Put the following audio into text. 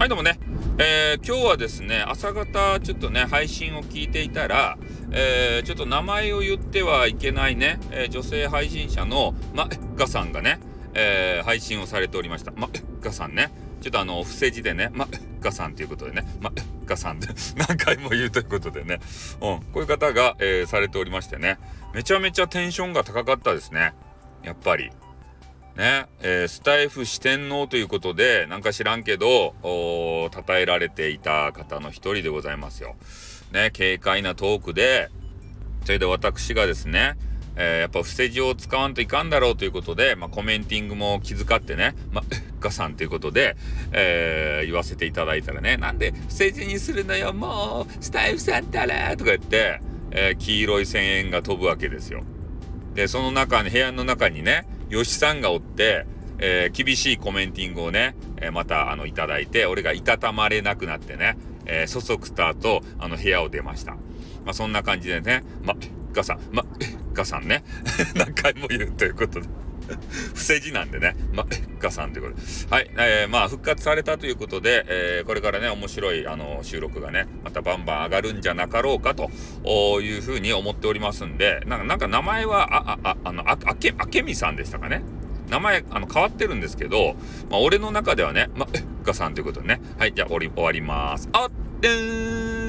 はい、どうもね。えー、今日はですね、朝方ちょっとね、配信を聞いていたら、えー、ちょっと名前を言ってはいけないね、えー、女性配信者の、ま、ガさんがね、え、配信をされておりました。ま、ガさんね。ちょっとあの、不正字でね、ま、ガさんということでね、ま、ガさんで 何回も言うということでね、うん、こういう方が、え、されておりましてね、めちゃめちゃテンションが高かったですね。やっぱり。ね、えー、スタイフ四天王ということで、なんか知らんけど、称えられていた方の一人でございますよ。ね、軽快なトークで、それで私がですね、えー、やっぱ伏せ字を使わんといかんだろうということで、まあ、コメンティングも気遣ってね、まあ、ガさんということで、えー、言わせていただいたらね、なんで伏せ字にするのよ、もう、スタイフさんだらとか言って、えー、黄色い声援が飛ぶわけですよ。で、その中に、部屋の中にね、吉さんがおって、えー、厳しいコメンティングをね、えー、また、あの、いただいて、俺がいたたまれなくなってね、え、そそくたと、あの、部屋を出ました。まあ、そんな感じでね、ま、ガさん、ま、ガさんね、何回も言うということで。不正字なんでね、ま、ガさんということで。はい、えー、まあ、復活されたということで、えー、これからね、面白い、あの、収録がね、またバンバン上がるんじゃなかろうかというふうに思っておりますんで、なんか、なんか名前は、あ、あ、あの、あ、あけ、あけみさんでしたかね。名前、あの、変わってるんですけど、まあ、俺の中ではね、ま、ガさんということでね。はい、じゃあ、終わります。あっ、でーん